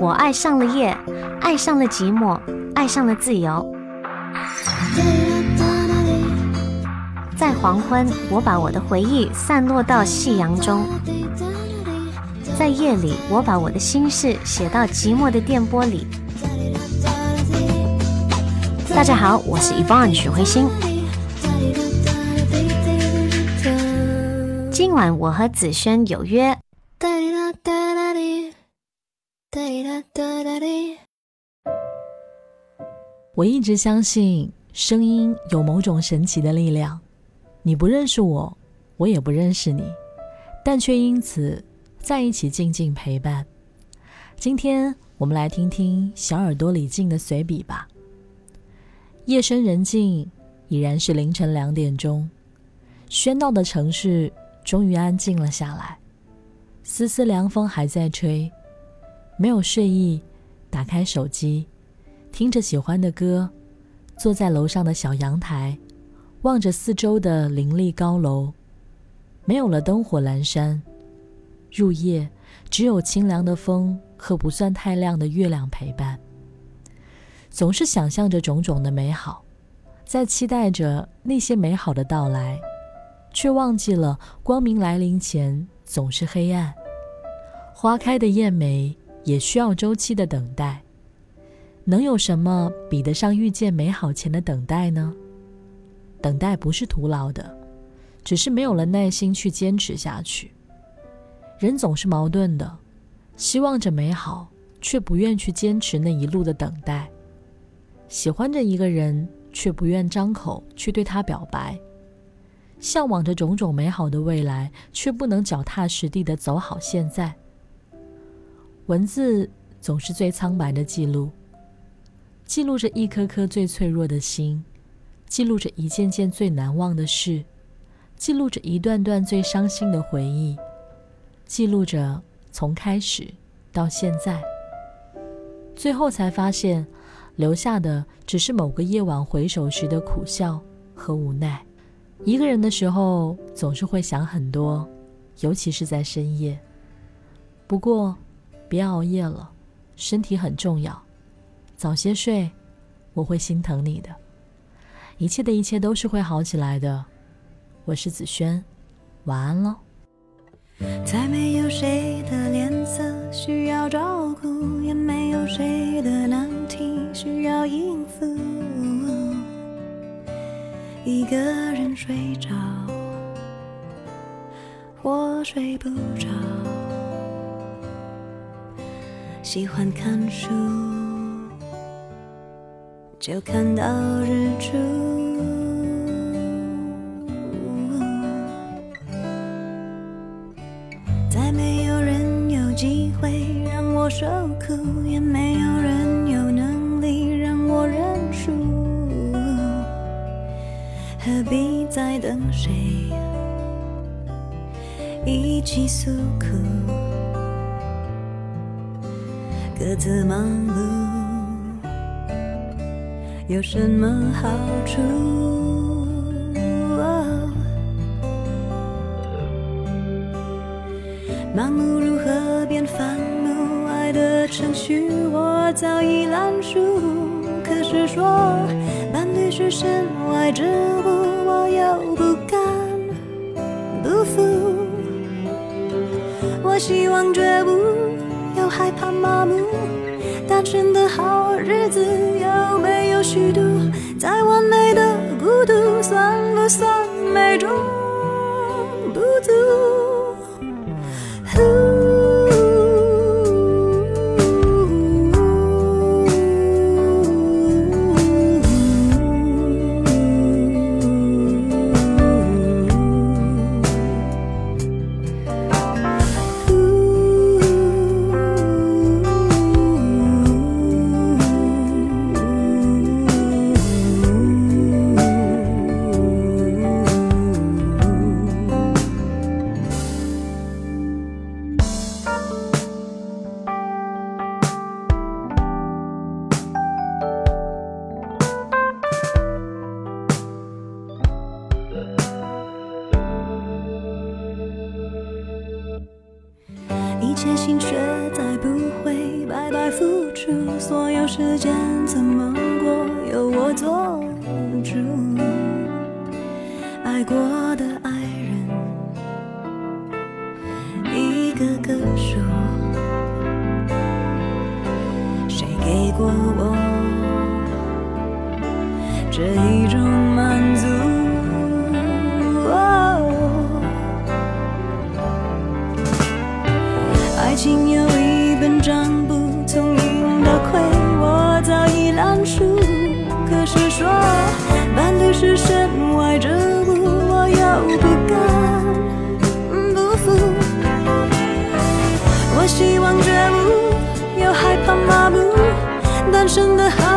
我爱上了夜，爱上了寂寞，爱上了自由。在黄昏，我把我的回忆散落到夕阳中；在夜里，我把我的心事写到寂寞的电波里。大家好，我是 Yvonne 许慧欣。今晚我和子轩有约。我一直相信声音有某种神奇的力量。你不认识我，我也不认识你，但却因此在一起静静陪伴。今天我们来听听小耳朵李静的随笔吧。夜深人静，已然是凌晨两点钟，喧闹的城市终于安静了下来，丝丝凉风还在吹。没有睡意，打开手机，听着喜欢的歌，坐在楼上的小阳台。望着四周的林立高楼，没有了灯火阑珊，入夜只有清凉的风和不算太亮的月亮陪伴。总是想象着种种的美好，在期待着那些美好的到来，却忘记了光明来临前总是黑暗。花开的艳美也需要周期的等待，能有什么比得上遇见美好前的等待呢？等待不是徒劳的，只是没有了耐心去坚持下去。人总是矛盾的，希望着美好，却不愿去坚持那一路的等待；喜欢着一个人，却不愿张口去对他表白；向往着种种美好的未来，却不能脚踏实地的走好现在。文字总是最苍白的记录，记录着一颗颗最脆弱的心。记录着一件件最难忘的事，记录着一段段最伤心的回忆，记录着从开始到现在，最后才发现，留下的只是某个夜晚回首时的苦笑和无奈。一个人的时候，总是会想很多，尤其是在深夜。不过，别熬夜了，身体很重要，早些睡，我会心疼你的。一切的一切都是会好起来的。我是子轩，晚安喽。再没有谁的脸色需要照顾，也没有谁的难题需要应付。一个人睡着，或睡不着。喜欢看书。就看到日出，再没有人有机会让我受苦，也没有人有能力让我认输，何必再等谁一起诉苦，各自忙碌。有什么好处？盲目如何变烦怒？爱的程序我早已烂熟。可是说伴侣是身外之物，我又不敢不服。我希望绝不，害怕麻木。单纯的好日子有没有虚度？再完美的孤独，算不算美中不足？所有时间怎么过，由我做主。爱过的爱人，一个个说，谁给过我这一种满足？爱情有一本账真，的好